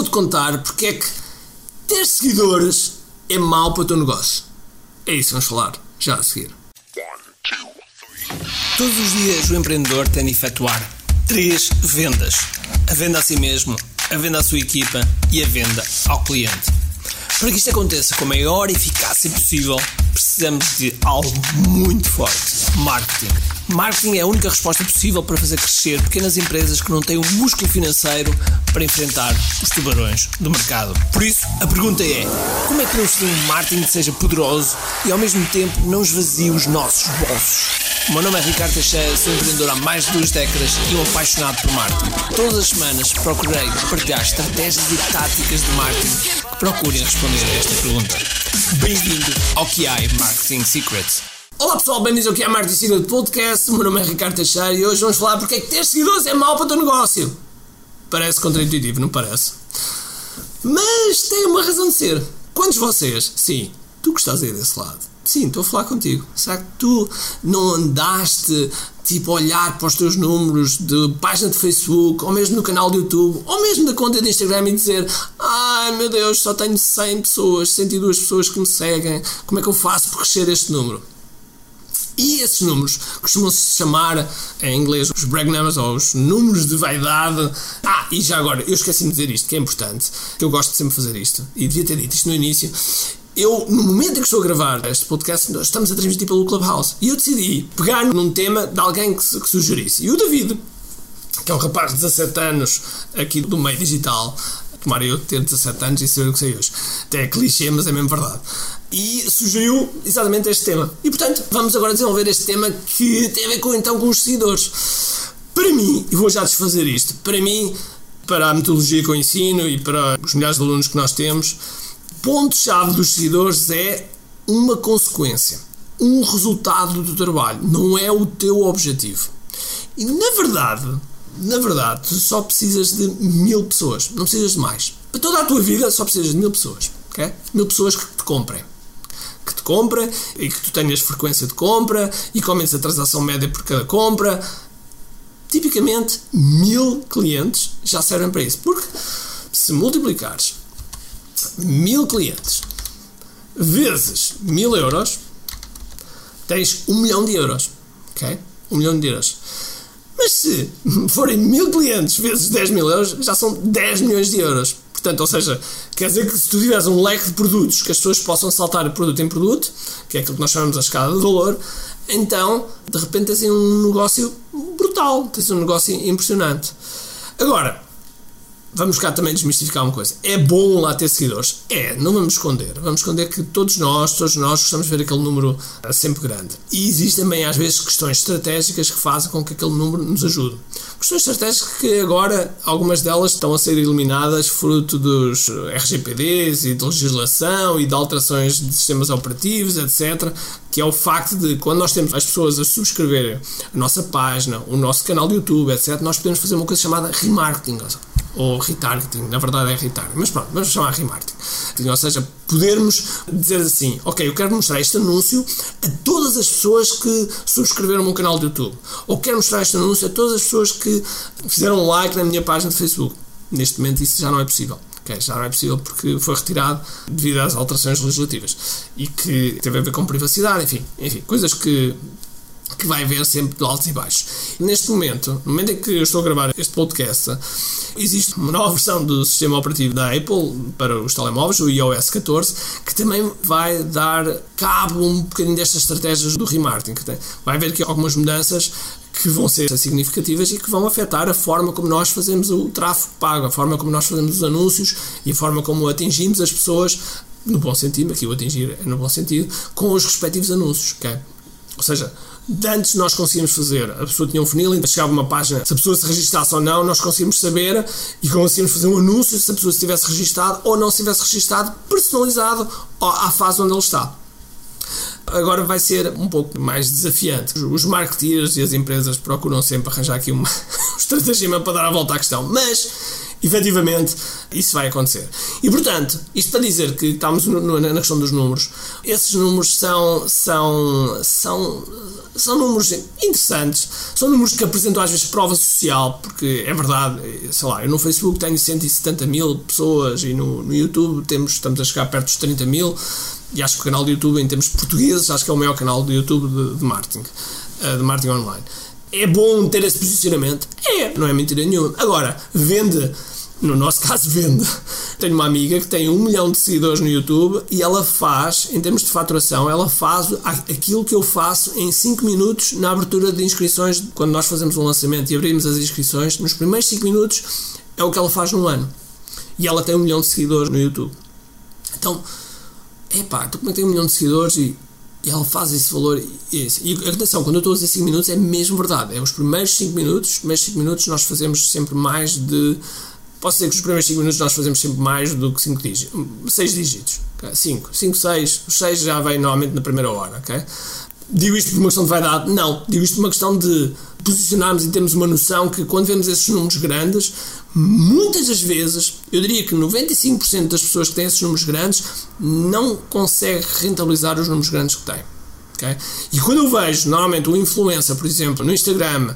vou-te contar porque é que ter seguidores é mau para o teu negócio. É isso que vamos falar já a seguir. Todos os dias o empreendedor tem de efetuar três vendas: a venda a si mesmo, a venda à sua equipa e a venda ao cliente. Para que isto aconteça com a maior eficácia possível, precisamos de algo muito forte: marketing. Marketing é a única resposta possível para fazer crescer pequenas empresas que não têm o músculo financeiro para enfrentar os tubarões do mercado. Por isso, a pergunta é: como é que podemos fazer um marketing que seja poderoso e ao mesmo tempo não esvazie os nossos bolsos? O meu nome é Ricardo Teixeira, sou empreendedor há mais de duas décadas e um apaixonado por marketing. Todas as semanas procurei partilhar estratégias e táticas de marketing que procurem responder a esta pergunta. Bem-vindo ao QI Marketing Secrets. Olá pessoal, bem-vindos ao QI Marketing Secrets Podcast. O meu nome é Ricardo Teixeira e hoje vamos falar porque é que ter seguidores é mau para o teu negócio. Parece contraintuitivo, não parece? Mas tem uma razão de ser. Quantos de vocês, sim, tu que estás aí desse lado, Sim, estou a falar contigo. Será que tu não andaste tipo a olhar para os teus números de página de Facebook, ou mesmo no canal de YouTube, ou mesmo da conta de Instagram e dizer: Ai meu Deus, só tenho 100 pessoas, 102 pessoas que me seguem, como é que eu faço para crescer este número? E esses números costumam-se chamar em inglês os brag numbers ou os números de vaidade. Ah, e já agora, eu esqueci de dizer isto, que é importante, que eu gosto de sempre fazer isto, e devia ter dito isto no início eu, no momento em que estou a gravar este podcast, estamos a transmitir pelo Clubhouse. E eu decidi pegar num tema de alguém que, que sugerisse. E o David, que é um rapaz de 17 anos aqui do meio digital, tomara eu ter 17 anos e saber o que sei hoje. Até é clichê, mas é mesmo verdade. E sugeriu exatamente este tema. E portanto, vamos agora desenvolver este tema que tem a ver com, então, com os seguidores. Para mim, e vou já desfazer isto, para mim, para a metodologia que eu ensino e para os milhares de alunos que nós temos, ponto-chave dos seguidores é uma consequência, um resultado do trabalho, não é o teu objetivo. E na verdade, na verdade, tu só precisas de mil pessoas, não precisas de mais. Para toda a tua vida só precisas de mil pessoas, ok? Mil pessoas que te comprem. Que te comprem e que tu tenhas frequência de compra e que aumentes a transação média por cada compra. Tipicamente, mil clientes já servem para isso. Porque se multiplicares mil clientes vezes mil euros, tens um milhão de euros. Ok? Um milhão de euros. Mas se forem mil clientes vezes 10 mil euros, já são 10 milhões de euros. Portanto, ou seja, quer dizer que se tu tiveres um leque de produtos que as pessoas possam saltar de produto em produto, que é aquilo que nós chamamos a escada de valor, então, de repente tens um negócio brutal, tens um negócio impressionante. Agora, vamos cá também desmistificar uma coisa. É bom lá ter seguidores? É, não vamos esconder. Vamos esconder que todos nós, todos nós gostamos de ver aquele número eh, sempre grande. E existem também, às vezes, questões estratégicas que fazem com que aquele número nos ajude. Questões estratégicas que agora, algumas delas estão a ser eliminadas fruto dos RGPDs e de legislação e de alterações de sistemas operativos, etc. Que é o facto de, quando nós temos as pessoas a subscreverem a nossa página, o nosso canal de YouTube, etc., nós podemos fazer uma coisa chamada remarketing ou retargeting, na verdade é retargeting, mas pronto, vamos chamar remarketing. Ou seja, podermos dizer assim, ok, eu quero mostrar este anúncio a todas as pessoas que subscreveram o meu canal de YouTube, ou quero mostrar este anúncio a todas as pessoas que fizeram like na minha página de Facebook. Neste momento isso já não é possível. Okay, já não é possível porque foi retirado devido às alterações legislativas e que teve a ver com privacidade, enfim, enfim coisas que que vai haver sempre de altos e baixos. Neste momento, no momento em que eu estou a gravar este podcast, existe uma nova versão do sistema operativo da Apple para os telemóveis, o iOS 14, que também vai dar cabo um bocadinho destas estratégias do remarketing. Vai haver aqui algumas mudanças que vão ser significativas e que vão afetar a forma como nós fazemos o tráfego pago, a forma como nós fazemos os anúncios e a forma como atingimos as pessoas, no bom sentido, aqui o atingir é no bom sentido, com os respectivos anúncios. Okay? Ou seja, antes nós conseguimos fazer, a pessoa tinha um funil, então chegava uma página, se a pessoa se registrasse ou não, nós conseguimos saber e conseguimos fazer um anúncio se a pessoa se tivesse registado ou não se tivesse registado, personalizado à fase onde ele está. Agora vai ser um pouco mais desafiante. Os marketeers e as empresas procuram sempre arranjar aqui uma estratégia para dar a volta à questão, mas efetivamente isso vai acontecer. E portanto, isto para dizer que estamos no, no, na questão dos números, esses números são, são, são, são números interessantes, são números que apresentam às vezes prova social, porque é verdade, sei lá, eu no Facebook tenho 170 mil pessoas e no, no YouTube temos, estamos a chegar perto dos 30 mil. E acho que o canal do YouTube, em termos portugueses, acho que é o maior canal do YouTube de, de marketing, eh, de marketing online. É bom ter esse posicionamento? É, não é mentira nenhuma. Agora, vende no nosso caso vende. Tenho uma amiga que tem um milhão de seguidores no YouTube e ela faz, em termos de faturação, ela faz aquilo que eu faço em 5 minutos na abertura de inscrições, quando nós fazemos um lançamento e abrimos as inscrições, nos primeiros 5 minutos é o que ela faz num ano. E ela tem um milhão de seguidores no YouTube. Então, epá, tu como é tem um milhão de seguidores e, e ela faz esse valor esse. e atenção, quando eu estou a dizer 5 minutos é mesmo verdade, é os primeiros 5 minutos, os primeiros 5 minutos nós fazemos sempre mais de Posso dizer que os primeiros 5 minutos nós fazemos sempre mais do que 5 dígitos. 6 dígitos. 5, 5, 6. Os 6 já vem normalmente na primeira hora, ok? Digo isto por uma questão de vaidade? Não. Digo isto por uma questão de posicionarmos e termos uma noção que quando vemos esses números grandes, muitas das vezes, eu diria que 95% das pessoas que têm esses números grandes não conseguem rentabilizar os números grandes que têm. Okay? E quando eu vejo, normalmente, um influencer, por exemplo, no Instagram,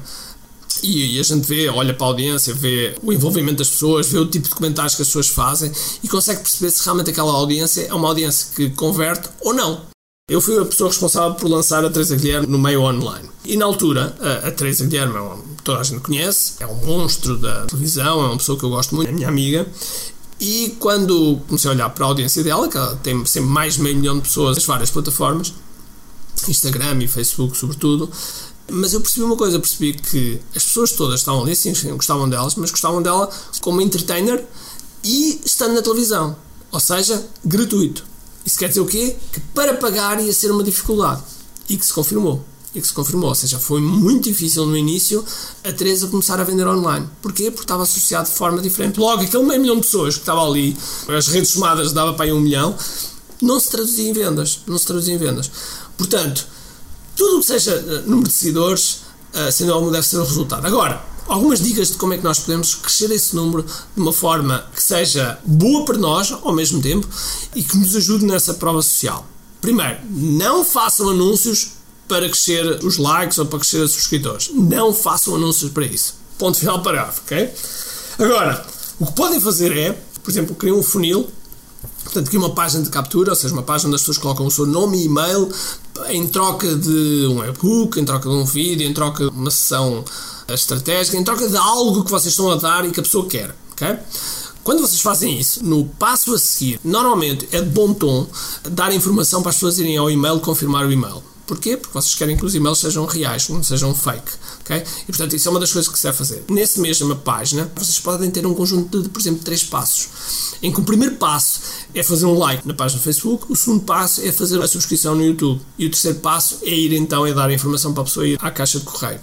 e, a gente vê, olha para a audiência, vê o envolvimento das pessoas, vê o tipo de comentários que as pessoas fazem e consegue perceber se realmente aquela audiência é uma audiência que converte ou não. Eu fui a pessoa responsável por lançar a Teresa Guilherme no meio online. E na altura, a, a Teresa Guilherme, é toda a gente conhece, é um monstro da televisão, é uma pessoa que eu gosto muito, é minha amiga. E quando comecei a olhar para a audiência dela, que ela tem sempre mais de meio milhão de pessoas nas várias plataformas, Instagram e Facebook sobretudo, mas eu percebi uma coisa, percebi que as pessoas todas estavam ali, sim, gostavam delas, mas gostavam dela como entertainer e estando na televisão. Ou seja, gratuito. Isso quer dizer o quê? Que para pagar ia ser uma dificuldade. E que se confirmou. E que se confirmou. Ou seja, foi muito difícil no início a Teresa começar a vender online. Porquê? Porque estava associado de forma diferente. Logo, aquele meio milhão de pessoas que estava ali, as redes somadas dava para aí um milhão, não se traduzia em vendas. Não se traduzia em vendas. Portanto, tudo o que seja eh, número de seguidores, uh, sendo algum, deve ser o resultado. Agora, algumas dicas de como é que nós podemos crescer esse número de uma forma que seja boa para nós ao mesmo tempo e que nos ajude nessa prova social. Primeiro, não façam anúncios para crescer os likes ou para crescer os subscritores. Não façam anúncios para isso. Ponto final parágrafo, ok? Agora, o que podem fazer é, por exemplo, criar um funil Portanto, aqui uma página de captura, ou seja, uma página onde as pessoas colocam o seu nome e e-mail em troca de um e-book, em troca de um vídeo, em troca de uma sessão estratégica, em troca de algo que vocês estão a dar e que a pessoa quer. Okay? Quando vocês fazem isso, no passo a seguir, normalmente é de bom tom dar informação para as pessoas irem ao e-mail confirmar o e-mail. Porquê? Porque vocês querem que os e-mails sejam reais, não sejam fake. Okay? E portanto, isso é uma das coisas que se deve fazer. Nessa mesma página, vocês podem ter um conjunto de, por exemplo, três passos. Em que o primeiro passo é fazer um like na página do Facebook, o segundo passo é fazer a subscrição no YouTube e o terceiro passo é ir então a dar informação para a pessoa ir à caixa de correio.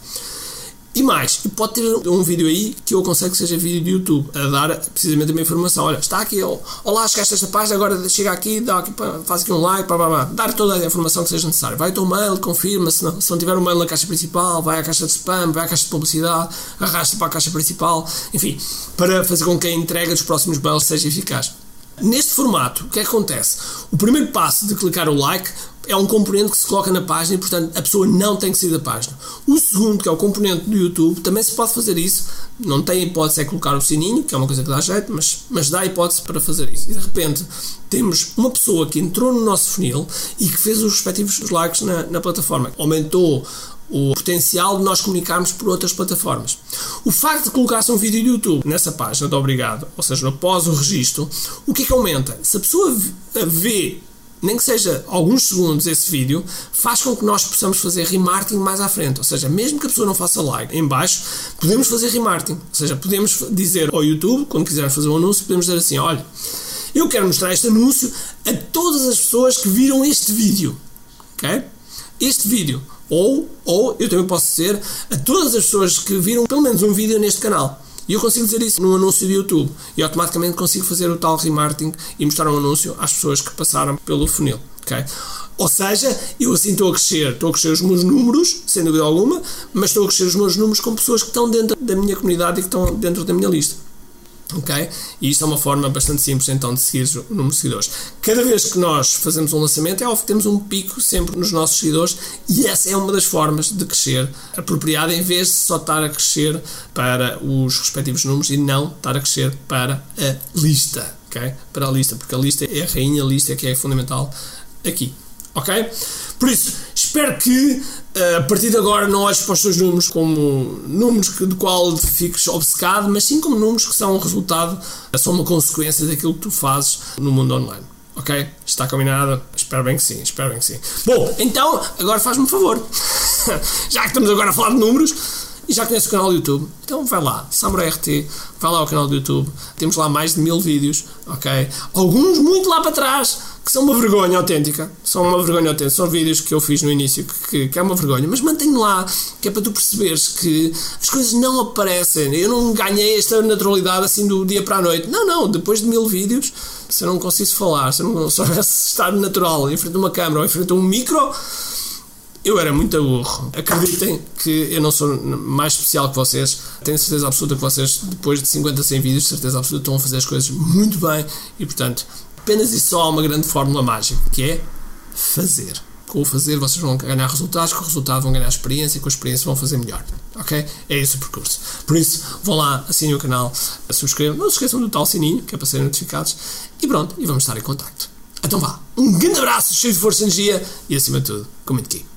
E mais, e pode ter um vídeo aí que eu aconselho que seja vídeo de YouTube, a dar precisamente a minha informação. Olha, está aqui, olá, chegaste esta página, agora chega aqui, dá aqui, faz aqui um like, blá, blá, blá. dar toda a informação que seja necessária. Vai ao teu mail, confirma, se não, se não tiver um mail na caixa principal, vai à caixa de spam, vai à caixa de publicidade, arrasta para a caixa principal, enfim, para fazer com que a entrega dos próximos mails seja eficaz. Formato, o que é que acontece? O primeiro passo de clicar o like é um componente que se coloca na página e, portanto, a pessoa não tem que sair da página. O segundo, que é o componente do YouTube, também se pode fazer isso. Não tem hipótese é colocar o sininho, que é uma coisa que dá jeito, mas, mas dá hipótese para fazer isso. E de repente temos uma pessoa que entrou no nosso funil e que fez os respectivos likes na, na plataforma. Aumentou o potencial de nós comunicarmos por outras plataformas. O facto de colocar-se um vídeo do YouTube nessa página de obrigado, ou seja, após o registro, o que é que aumenta? Se a pessoa vê nem que seja alguns segundos esse vídeo, faz com que nós possamos fazer remarketing mais à frente. Ou seja, mesmo que a pessoa não faça like em baixo, podemos fazer remarketing. Ou seja, podemos dizer ao YouTube, quando quisermos fazer um anúncio, podemos dizer assim: olha, eu quero mostrar este anúncio a todas as pessoas que viram este vídeo. Ok? Este vídeo. Ou, ou eu também posso dizer a todas as pessoas que viram pelo menos um vídeo neste canal. E eu consigo dizer isso num anúncio de YouTube. E automaticamente consigo fazer o tal remarketing e mostrar um anúncio às pessoas que passaram pelo funil. Okay? Ou seja, eu assim estou a crescer, estou a crescer os meus números, sem dúvida alguma, mas estou a crescer os meus números com pessoas que estão dentro da minha comunidade e que estão dentro da minha lista. Ok? E isto é uma forma bastante simples então de seguir o número de seguidores. Cada vez que nós fazemos um lançamento, é óbvio que temos um pico sempre nos nossos seguidores e essa é uma das formas de crescer apropriada em vez de só estar a crescer para os respectivos números e não estar a crescer para a lista. ok? Para a lista, porque a lista é a rainha, a lista é que é fundamental aqui. Ok? Por isso, espero que eh, a partir de agora não olhes para os teus números como números de qual fiques obcecado, mas sim como números que são um resultado, são uma consequência daquilo que tu fazes no mundo online. Ok? Está combinado? Espero bem que sim, espero bem que sim. Bom, então, agora faz-me um favor. Já que estamos agora a falar de números, e já conhece o canal do YouTube, então vai lá, Samurai RT, vai lá ao canal do YouTube, temos lá mais de mil vídeos, ok? Alguns muito lá para trás, que são uma vergonha autêntica, são uma vergonha autêntica, são vídeos que eu fiz no início que, que é uma vergonha, mas mantenho lá, que é para tu perceberes que as coisas não aparecem, eu não ganhei esta naturalidade assim do dia para a noite, não, não, depois de mil vídeos, se eu não conseguisse falar, se eu não soubesse estar natural em frente a uma câmera ou em frente a um micro, eu era muito burro. Acreditem que eu não sou mais especial que vocês. Tenho certeza absoluta que vocês, depois de 50, 100 vídeos, certeza absoluta estão a fazer as coisas muito bem. E, portanto, apenas e só há uma grande fórmula mágica, que é fazer. Com o fazer vocês vão ganhar resultados, com o resultado vão ganhar experiência e com a experiência vão fazer melhor. Ok? É esse o percurso. Por isso, vão lá, assinem o canal, subscrevam. Não se esqueçam do tal sininho, que é para serem notificados. E pronto, e vamos estar em contacto. Então vá, um grande abraço, cheio de força e energia e acima de tudo, comente aqui.